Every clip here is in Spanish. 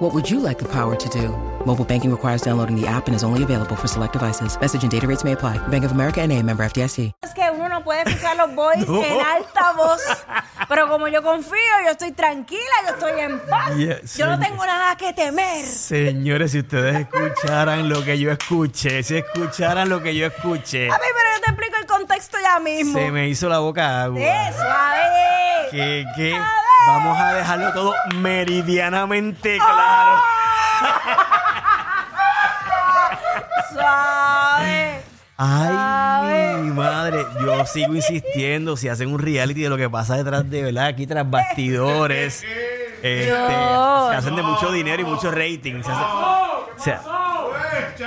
What would you like the power to do? Mobile banking requires downloading the app and is only available for select devices. Message and data rates may apply. Bank of America and a member FDIC. Es que uno no puede escuchar los boys en alta voz. Pero como yo confío, yo estoy tranquila, yo estoy en paz. Yeah, yo no tengo nada que temer. Señores, si ustedes escucharan lo que yo escuché, si escucharan lo que yo escuché, A mí, pero yo te explico el contexto ya mismo. se me hizo la boca agua. Eso, a ver. Que, que A ver. Vamos a dejarlo todo meridianamente claro. Suave. Ay, mi madre, yo sigo insistiendo, si hacen un reality de lo que pasa detrás de, ¿verdad? Aquí tras bastidores, este, se hacen de mucho dinero y mucho rating. se hace- o sea,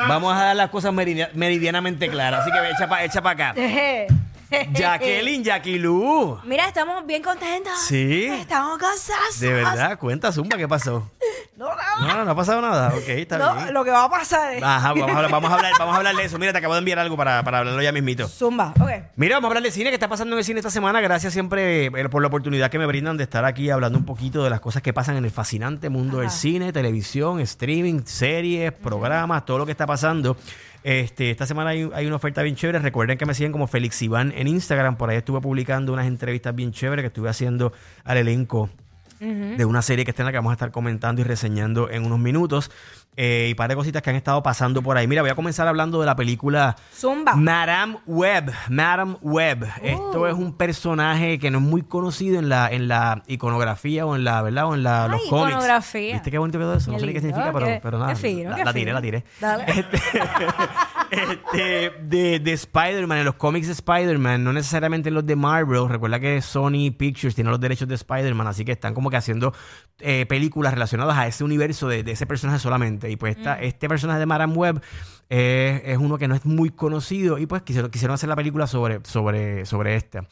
vamos a dar las cosas meridia- meridianamente claras, así que echa para echa pa acá. Jacqueline, Jackie Lu. Mira, estamos bien contentos. Sí. Estamos gozosos. De verdad, cuenta, Zumba, ¿qué pasó? No, no, No, no, no ha pasado nada. Ok, está no, bien. lo que va a pasar es. Ajá, vamos a, hablar, vamos, a hablar, vamos a hablar de eso. Mira, te acabo de enviar algo para, para hablarlo ya mismito. Zumba, ok. Mira, vamos a hablar de cine, ¿qué está pasando en el cine esta semana? Gracias siempre eh, por la oportunidad que me brindan de estar aquí hablando un poquito de las cosas que pasan en el fascinante mundo del cine, televisión, streaming, series, programas, todo lo que está pasando. Este, esta semana hay, hay una oferta bien chévere. Recuerden que me siguen como Félix Iván en Instagram. Por ahí estuve publicando unas entrevistas bien chéveres que estuve haciendo al elenco de una serie que está en la que vamos a estar comentando y reseñando en unos minutos. Eh, y par de cositas que han estado pasando por ahí. Mira, voy a comenzar hablando de la película Zumba. Madame Web. Madame Web. Esto es un personaje que no es muy conocido en la, en la iconografía o en la, ¿verdad? O en la, Ay, los cómics. iconografía. ¿Viste qué bonito quedó eso? No sé ni qué significa, pero, pero nada. fino, la, la tiré, la tiré. Dale. Este, este, de, de Spider-Man, en los cómics de Spider-Man, no necesariamente en los de Marvel. Recuerda que Sony Pictures tiene los derechos de Spider-Man, así que están como que haciendo eh, películas relacionadas a ese universo de, de ese personaje solamente. Y pues esta- este personaje de Madame Web eh, es uno que no es muy conocido y pues quisieron, quisieron hacer la película sobre, sobre, sobre esta.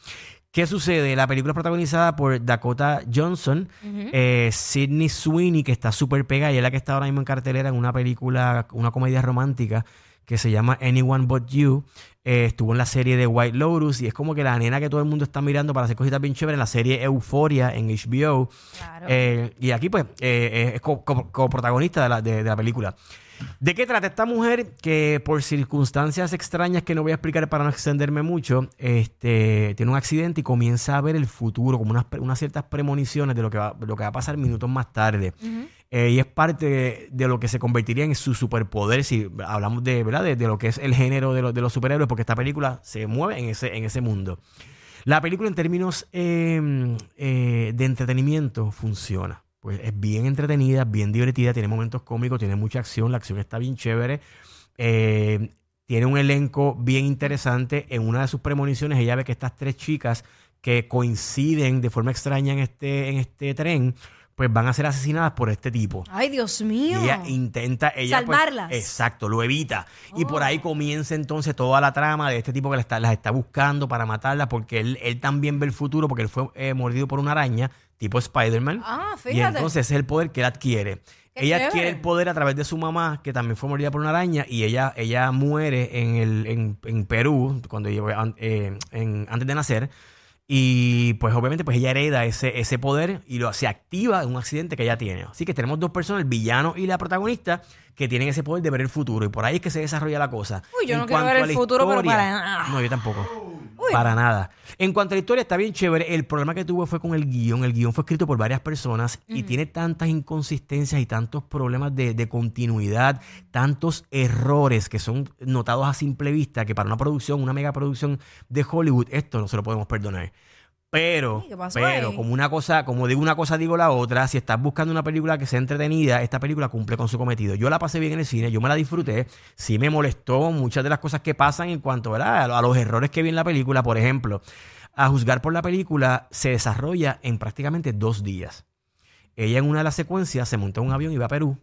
¿Qué sucede? La película es protagonizada por Dakota Johnson, eh, Sidney Sweeney, que está súper pegada y es la que está ahora mismo en cartelera en una película, una comedia romántica que se llama Anyone But You. Eh, estuvo en la serie de White Lotus y es como que la nena que todo el mundo está mirando para hacer cositas bien chéveres en la serie Euphoria en HBO. Claro. Eh, y aquí, pues, eh, es co- co- coprotagonista de, la, de- de la película. ¿De qué trata esta mujer que por circunstancias extrañas que no voy a explicar para no extenderme mucho, este, tiene un accidente y comienza a ver el futuro, como unas, unas ciertas premoniciones de lo que va, lo que va a pasar minutos más tarde? Eh, y es parte de, lo que se convertiría en su superpoder, si hablamos de, ¿verdad? de, lo que es el género de, los- de los superhéroes, porque esta película se mueve en ese, en ese mundo. La película en términos eh, eh, de entretenimiento funciona. Pues es bien entretenida, bien divertida, tiene momentos cómicos, tiene mucha acción, la acción está bien chévere. Eh, tiene un elenco bien interesante. En una de sus premoniciones ella ve que estas tres chicas que coinciden de forma extraña en este, en este tren, pues van a ser asesinadas por este tipo. Ay, Dios Y mío. ella intenta ella pues, Salvarlas. exacto, lo evita. Y por ahí comienza entonces toda la trama de este tipo que está- las está buscando para matarlas porque él, él también ve el futuro porque él fue eh, mordido por una araña tipo Spider-Man. Ah, Y fíjate. entonces ese es el poder que él adquiere. Qué ella chévere. adquiere el poder a través de su mamá, que también fue mordida por una araña, y ella, ella muere en, el, en, en Perú cuando eh, en- antes de nacer. Y pues obviamente pues ella hereda ese, ese poder y lo, se activa en un accidente que ella tiene. Así que tenemos dos personas, el villano y la protagonista, que tienen ese poder de ver el futuro. Y por ahí es que se desarrolla la cosa. Uy, yo En no quiero ver el futuro, pero para. No, yo tampoco. Para nada. En cuanto a la historia, está bien chévere. El problema que tuve fue con el guion. El guion fue escrito por varias personas y tiene tantas inconsistencias y tantos problemas de, de continuidad, tantos errores que son notados a simple vista que para una producción, una mega producción de Hollywood, esto no se lo podemos perdonar. Pero, Sí, ¿qué pasó pero, ahí? como una cosa, como digo una cosa, digo la otra. Si estás buscando una película que sea entretenida, esta película cumple con su cometido. Yo la pasé bien en el cine, yo me la disfruté. Sí me molestó muchas de las cosas que pasan en cuanto ¿verdad? a lo- a los errores que vi en la película. Por ejemplo, a juzgar por la película, se desarrolla en prácticamente dos días. Ella en una de las secuencias se montó en un avión y va a Perú.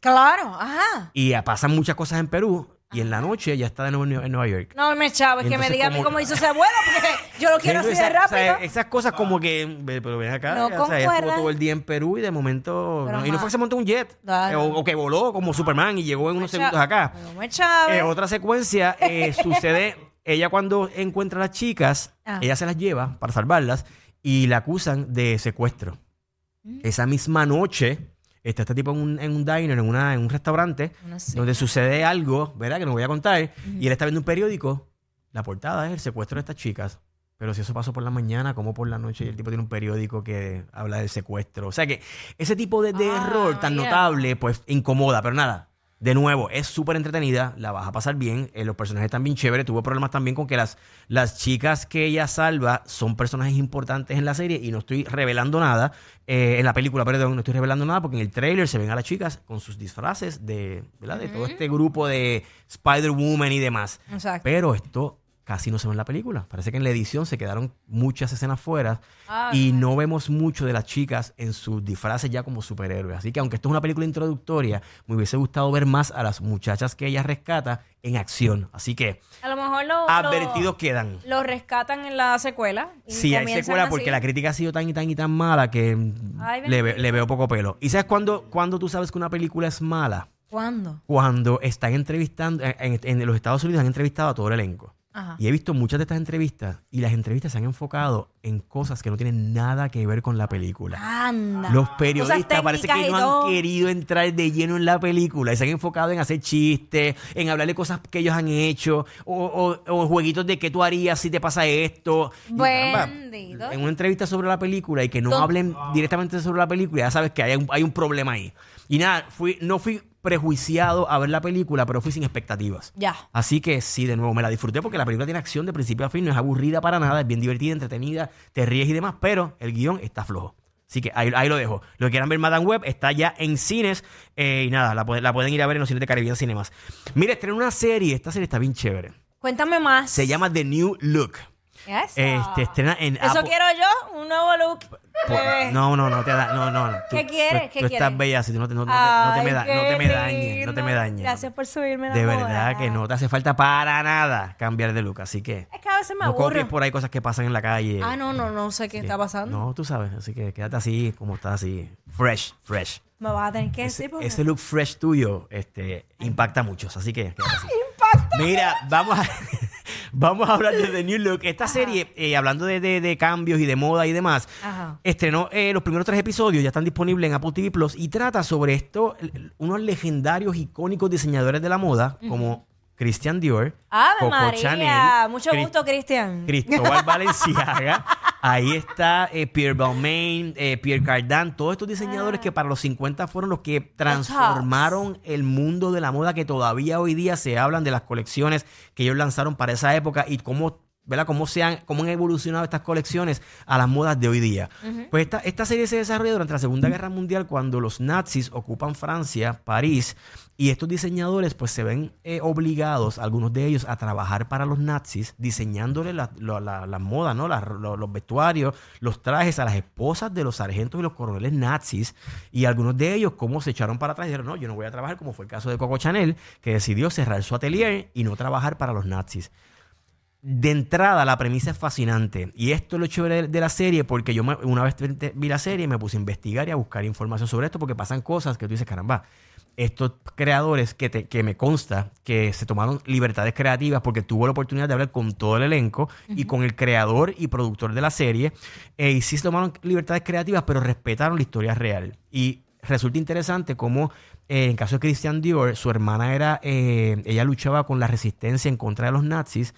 Claro, ajá. Y pasan muchas cosas en Perú. Y en la noche ya está de nuevo en, Nue- en Nueva York. No me chavo, es Y que me entonces diga a mí como- cómo hizo ese vuelo, porque yo lo quiero así de esa- o sea, rápido. esas cosas como que, ve- pero ven acá, No o sea, ella estuvo concuerdan. todo el día en Perú y de momento, Pero, no, y no ma- fue que se montó un jet, Ah, eh, o, o que voló como Superman y llegó en unos Cha- segundos acá. No me chave. Eh, otra secuencia eh, sucede, ella cuando encuentra a las chicas, Ah. ella se las lleva para salvarlas y la acusan de secuestro. Mm. Esa misma noche está este tipo en un, en un diner, en, una, en un restaurante, No sé. donde sucede algo, ¿verdad? Que no voy a contar, y él está viendo un periódico, la portada es el secuestro de estas chicas. Pero si eso pasó por la mañana, como por la noche, y el tipo tiene un periódico que habla del secuestro. O sea que ese tipo de, de Ah, error tan yeah. notable, pues incomoda, pero nada. De nuevo, es súper entretenida, la vas a pasar bien, eh, los personajes están bien chéveres, tuvo problemas también con que las, las chicas que ella salva son personajes importantes en la serie y no estoy revelando nada, eh, en la película, perdón, no estoy revelando nada porque en el trailer se ven a las chicas con sus disfraces de, ¿verdad? de todo este grupo de Spider-Woman y demás. Exacto. Pero esto casi no se ve en la película. Parece que en la edición se quedaron muchas escenas fuera Ah, y no vemos mucho de las chicas en sus disfraces ya como superhéroes. Así que aunque esto es una película introductoria, me hubiese gustado ver más a las muchachas que ella rescata en acción. Así que A lo mejor lo, advertidos quedan. lo, rescatan en la secuela. y Sí, hay secuela así. porque la crítica ha sido tan y tan y tan mala que Ay, le, ve- bendito. le veo poco pelo. ¿Y sabes cuándo, cuándo tú sabes que una película es mala? ¿Cuándo? Cuando están entrevistando, en, en- en los Estados Unidos han entrevistado a todo el elenco. Ajá. Y he visto muchas de estas entrevistas y las entrevistas se han enfocado en cosas que no tienen nada que ver con la película. Anda. Los periodistas parece que no todo. han querido entrar de lleno en la película y se han enfocado en hacer chistes, en hablar de cosas que ellos han hecho o, o- o jueguitos de qué tú harías si te pasa esto. Bendito. en una entrevista sobre la película y que no ¿Dónde? hablen directamente sobre la película, ya sabes que hay un, hay un problema ahí. Y nada, fui, no fui prejuiciado a ver la película, pero fui sin expectativas. Ya. Así que sí, de nuevo, me la disfruté porque la película tiene acción de principio a fin, no es aburrida para nada, es bien divertida, entretenida, te ríes y demás, pero el guion está flojo. Así que ahí, ahí lo dejo. Lo que quieran ver Madame Web está ya en cines eh, y nada, la, pueden- la pueden ir a ver en los cines de Caribbean Cinemas. Mire, estrena una serie, esta serie está bien chévere. Cuéntame más. Se llama The New Look. Eso. Este, estrena en Eso Apple- quiero yo, un nuevo look. Pues, bebé. no, no, no te da, no, no. ¿Qué Tú- quieres? Tú, ¿Qué tú estás quieres? bella así, no te, no, no te- no te me, da- no te me qué dañes, no te me dañes. Gracias por subirme la De moda. verdad que no te hace falta para nada cambiar de look, así que Es que a veces me no aburro. copies por ahí cosas que pasan en la calle. Ah, no, no, no sé qué está pasando. No, tú sabes, así que quédate así como estás así, fresh, fresh. Me vas a tener que Ese, decir porque... ese look fresh tuyo este, impacta a muchos, así que quédate así. Impacta. Mira, vamos a, vamos a hablar de The New Look. Esta serie, eh, hablando de, de- de cambios y de moda y demás, Ajá. estrenó eh, los primeros tres episodios, ya están disponibles en Apple TV Plus y trata sobre esto, unos legendarios, icónicos diseñadores de la moda, como Christian Dior, ¡Ave Coco María! Chanel, Mucho gusto, Cristian. Cristóbal Valenciaga. Ahí está eh, Pierre Balmain, eh, Pierre Cardin, todos estos diseñadores que para los 50 fueron los que transformaron el mundo de la moda que todavía hoy día se hablan de las colecciones que ellos lanzaron para esa época y cómo, ¿verdad? cómo, se han, cómo han evolucionado estas colecciones a las modas de hoy día. Pues esta, esta serie se desarrolla durante la Segunda Guerra Mundial cuando los nazis ocupan Francia, París, y estos diseñadores pues se ven eh, obligados, algunos de ellos, a trabajar para los nazis, diseñándole las la, modas, ¿no? Las- lo- los vestuarios, los trajes a las esposas de los sargentos y los coroneles nazis. Y algunos de ellos, como se echaron para atrás, dijeron, no, yo no voy a trabajar, como fue el caso de Coco Chanel, que decidió cerrar su atelier y no trabajar para los nazis. De entrada, la premisa es fascinante. Y esto es lo chévere de, de la serie, porque yo me- una vez vi la serie me puse a investigar y a buscar información sobre esto, porque pasan cosas que tú dices, caramba, estos creadores que, te- que me consta que se tomaron libertades creativas porque tuvo la oportunidad de hablar con todo el elenco y con el creador y productor de la serie, eh, y sí se tomaron libertades creativas, pero respetaron la historia real. Y resulta interesante cómo eh, en caso de Christian Dior, su hermana era, eh, ella luchaba con la resistencia en contra de los nazis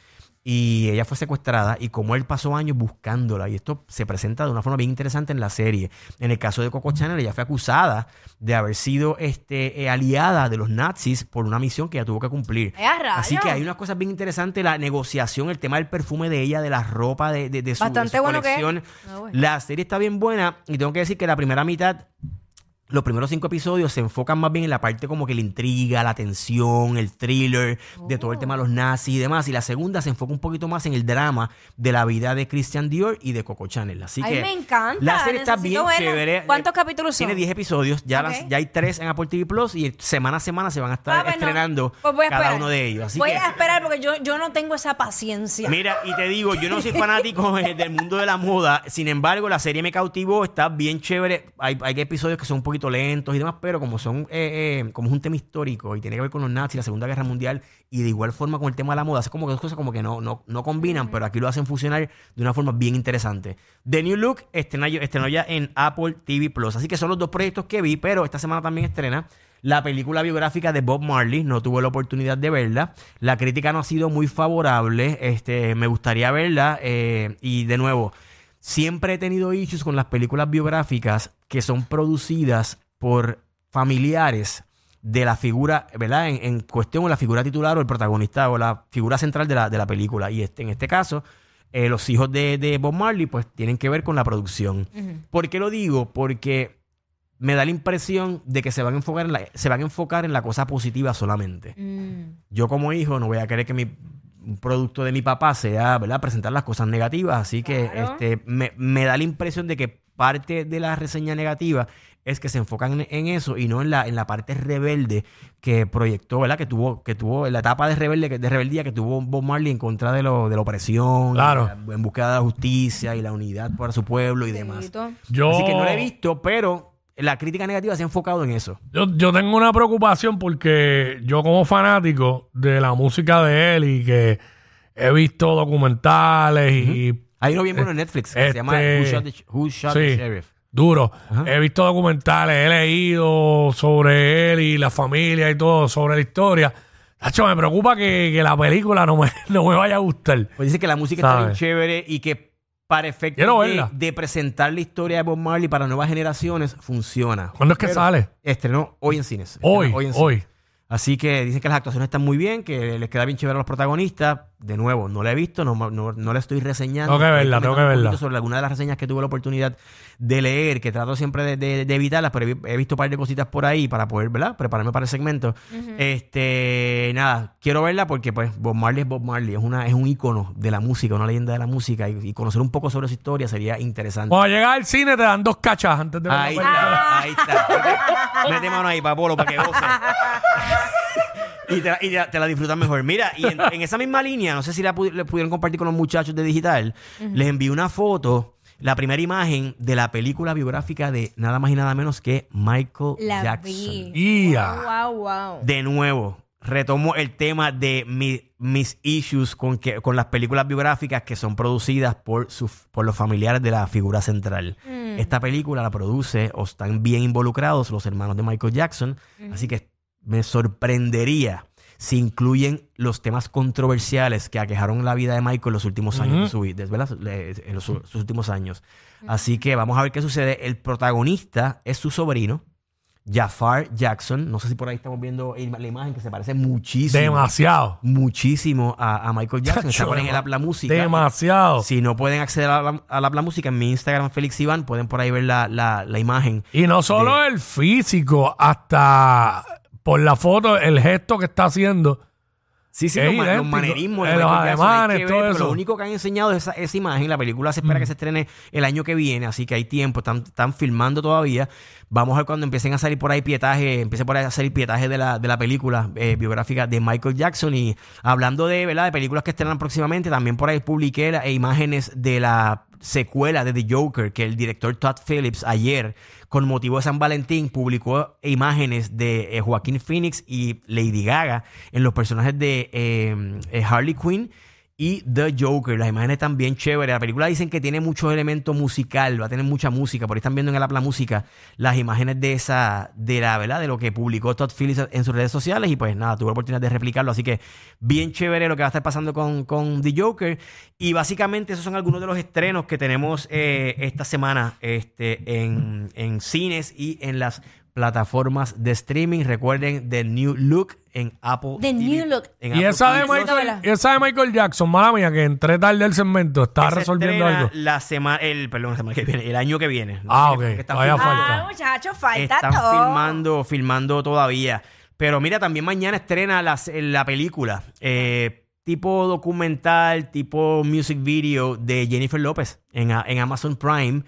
y ella fue secuestrada y como él pasó años buscándola y esto se presenta de una forma bien interesante en la serie. En el caso de Coco Chanel, ella fue acusada de haber sido este, eh, aliada de los nazis por una misión que ella tuvo que cumplir. Así que hay unas cosas bien interesantes, la negociación, el tema del perfume de ella, de la ropa, de, de, de su, de Bastante su bueno que colección. Ah, bueno. La serie está bien buena y tengo que decir que la primera mitad los primeros cinco episodios se enfocan más bien en la parte como que la intriga, la tensión, el thriller, de todo el tema de los nazis y demás. Y la segunda se enfoca un poquito más en el drama de la vida de Christian Dior y de Coco Chanel. Así Ay, que me encanta. la serie está bien verla. chévere. ¿Cuántos capítulos son? Tiene 10 episodios. Ya, las- ya hay 3 en Apple TV Plus y semana a semana se van a estar Ah, bueno, estrenando pues voy a cada esperar. uno de ellos. Así voy que, a esperar porque yo, yo no tengo esa paciencia. Mira, y te digo, yo no soy fanático eh, del mundo de la moda. Sin embargo, la serie me cautivó, está bien chévere. Hay, hay episodios que son un poquito lentos y demás, pero como son, eh, eh, como es un tema histórico y tiene que ver con los nazis, la Segunda Guerra Mundial, y de igual forma con el tema de la moda, es como que dos cosas como que no, no, no combinan, pero aquí lo hacen funcionar de una forma bien interesante. The New Look estrenó, estrenó ya en Apple TV Plus. Así que son los dos proyectos que vi, pero esta semana también estrena la película biográfica de Bob Marley, no tuve la oportunidad de verla. La crítica no ha sido muy favorable. Este, me gustaría verla. eh, y de nuevo, siempre he tenido issues con las películas biográficas que son producidas por familiares de la figura, ¿verdad? En, en cuestión o la figura titular o el protagonista o la figura central de la, de la película. Y este, en este caso, eh, los hijos de, de Bob Marley, pues tienen que ver con la producción. ¿Por qué lo digo? Porque me da la impresión de que se van a enfocar en la, se van a enfocar en la cosa positiva solamente. Mm. Yo como hijo no voy a querer que mi un producto de mi papá sea, ¿verdad? Presentar las cosas negativas. Así que Claro. este, me, me da la impresión de que parte de la reseña negativa es que se enfocan en, en eso y no en la, en la parte rebelde que proyectó, ¿verdad? Que tuvo, que tuvo en la etapa de rebelde, de rebeldía que tuvo Bob Marley en contra de, lo, de la opresión, Claro. en búsqueda de la justicia y la unidad para su pueblo y demás. Yo, Así que no la he visto, pero la crítica negativa se ha enfocado en eso. yo, yo tengo una preocupación porque yo como fanático de la música de él y que he visto documentales y Hay uno bien bueno en Netflix que se llama este- Who Shot the, Who Shot Sí. the Sheriff. duro. Ajá. He visto documentales, he leído sobre él y la familia y todo, sobre la historia. Hacho, me preocupa que, que la película no me, no me vaya a gustar. Pues dice que la música está bien ¿Sabes? chévere y que para efectos Quiero de, verla. de presentar la historia de Bob Marley para nuevas generaciones funciona. ¿Cuándo es que Pero sale? Estrenó hoy en cines. Estrenó Hoy, en hoy. cines. Así que dicen que las actuaciones están muy bien, que les queda bien chévere a los protagonistas. De nuevo, no la he visto, no, no, no la estoy reseñando. Tengo que verla, tengo que verla. poquito sobre alguna de las reseñas que tuve la oportunidad de leer, que trato siempre de, de- de evitarlas, pero he, he visto un par de cositas por ahí para poder, ¿verdad? Prepararme para el segmento. Este, nada, quiero verla porque pues Bob Marley es Bob Marley, es, una, es un ícono de la música, una leyenda de la música y, y conocer un poco sobre su historia sería interesante. Cuando llegas al cine te dan dos cachas antes de Ahí está, ahí está. Mete, mete mano ahí, Papolo, para que goce. Y, te, la- y te la- te la disfrutas mejor. Mira, y en, en esa misma línea, no sé si la, pu- le pudieron compartir con los muchachos de digital, les envié una foto, la primera imagen de la película biográfica de nada más y nada menos que Michael La Jackson. vi. Ia. Wow, wow. De nuevo, retomo el tema de mi- mis issues con, que, con las películas biográficas que son producidas por, sus por los familiares de la figura central. Esta película la produce o están bien involucrados los hermanos de Michael Jackson, así que me sorprendería si incluyen los temas controversiales que aquejaron la vida de Michael en los últimos años de su vida, ¿verdad? En los, sus últimos años. Así que vamos a ver qué sucede. El protagonista es su sobrino, Jafar Jackson. No sé si por ahí estamos viendo la imagen que se parece muchísimo. Demasiado. Muchísimo a, a Michael Jackson. Está en el dema- app La Música. Demasiado. Si no pueden acceder a la, a la, la música, en mi Instagram, Félix Iván, pueden por ahí ver la, la, la imagen. Y no solo el físico, hasta por la foto, el gesto que está haciendo. Sí, sí, Es los, ma- los manerismos de Eh, Michael los Jackson, hay ademanes, que todo pero eso. Mm. Lo único que han enseñado es esa, esa imagen. La película se espera que se estrene el año que viene, así que hay tiempo. Están, están filmando todavía. Vamos a ver cuando empiecen a salir por ahí pietaje, empiece por ahí a salir pietaje de la, de la película eh, biográfica de Michael Jackson. Y hablando de, ¿verdad? de películas que estrenan próximamente, también por ahí publiqué la- e imágenes de la secuela de The Joker, que el director Todd Phillips ayer, con motivo de San Valentín, publicó imágenes de eh, Joaquín Phoenix y Lady Gaga en los personajes de eh, eh, Harley Quinn y The Joker. Las imágenes están bien chéveres. La película dicen que tiene mucho elemento musical, va a tener mucha música. Por ahí están viendo en el app la música las imágenes de esa, de la verdad, de lo que publicó Todd Phillips en sus redes sociales. Y pues nada, tuve la oportunidad de replicarlo. Así que bien chévere lo que va a estar pasando con, con The Joker. Y básicamente esos son algunos de los estrenos que tenemos eh, esta semana este, en, en cines y en las plataformas de streaming. Recuerden The New Look en Apple The TV, New Look. en Y Apple esa de, Plus. Michael, y esa de Michael Jackson, mala mía, que entré tarde el segmento, estaba Esa resolviendo algo. La semana, el, perdón, la semana que viene, el año que viene. Ah, ok. Todavía filmando- falta. Ah, muchachos, falta Están todo. filmando, filmando todavía. Pero mira, también mañana estrena la, la película. eh, tipo documental, tipo music video de Jennifer López en, a- en Amazon Prime.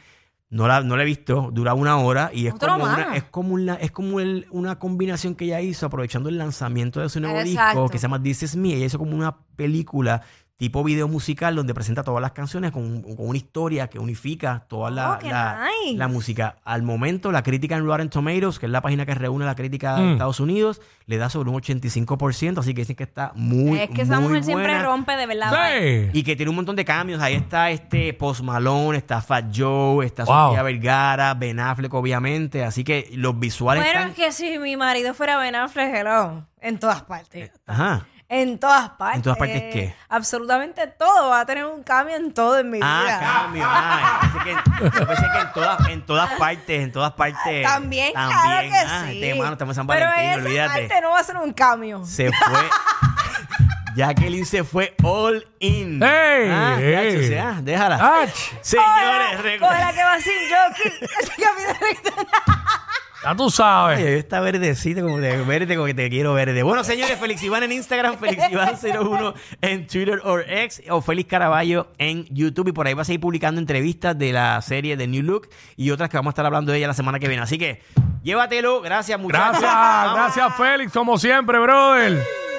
No la, no la he visto, dura una hora y es Otro como, más. una, es como, una, es como el- una combinación que ella hizo aprovechando el lanzamiento de su nuevo Exacto. disco que se llama This Is Me. Ella hizo como una película tipo video musical donde presenta todas las canciones con, con una historia que unifica toda la, Oh, la- nice. la música. Al momento, la crítica en Rotten Tomatoes, que es la página que reúne la crítica de Mm. Estados Unidos, le da sobre un 85%, así que dicen que está muy, es que esa muy mujer siempre rompe de verdad. Sí. Y que tiene un montón de cambios. Ahí está este Post Malone, está Fat Joe, está Wow. Sofía Vergara, Ben Affleck, obviamente. Así que los visuales Bueno, están... es que si mi marido fuera Ben Affleck, hello, en todas partes. Ajá. En todas partes. ¿En todas partes qué? Absolutamente todo. Va a tener un cambio en todo en mi Ah, vida. cambio. Ah, yo pensé que, yo pensé que en, todas, en todas partes, en todas partes. También, claro que Ah, sí. este hermano, estamos en San Pero Valentín, en esa olvídate. parte no va a ser un cambio. Se fue. Jacqueline se fue all in. ¡Ey! Ah, ¡Ey! chacho, o sea, déjala. ¡Ach! Señores, recu- Coge la que va sin jockey. Ya tú Ay, sabes. está verdecito, como de verde, como que te quiero verde. Bueno, señores, Félix Iván en Instagram, Félix Iván 01 en Twitter o X, o Félix Caraballo en YouTube. Y por ahí vas a ir publicando entrevistas de la serie de New Look y otras que vamos a estar hablando de ella la semana que viene. Así que llévatelo. Gracias, muchachos. Gracias, gracias Félix, como siempre, brother.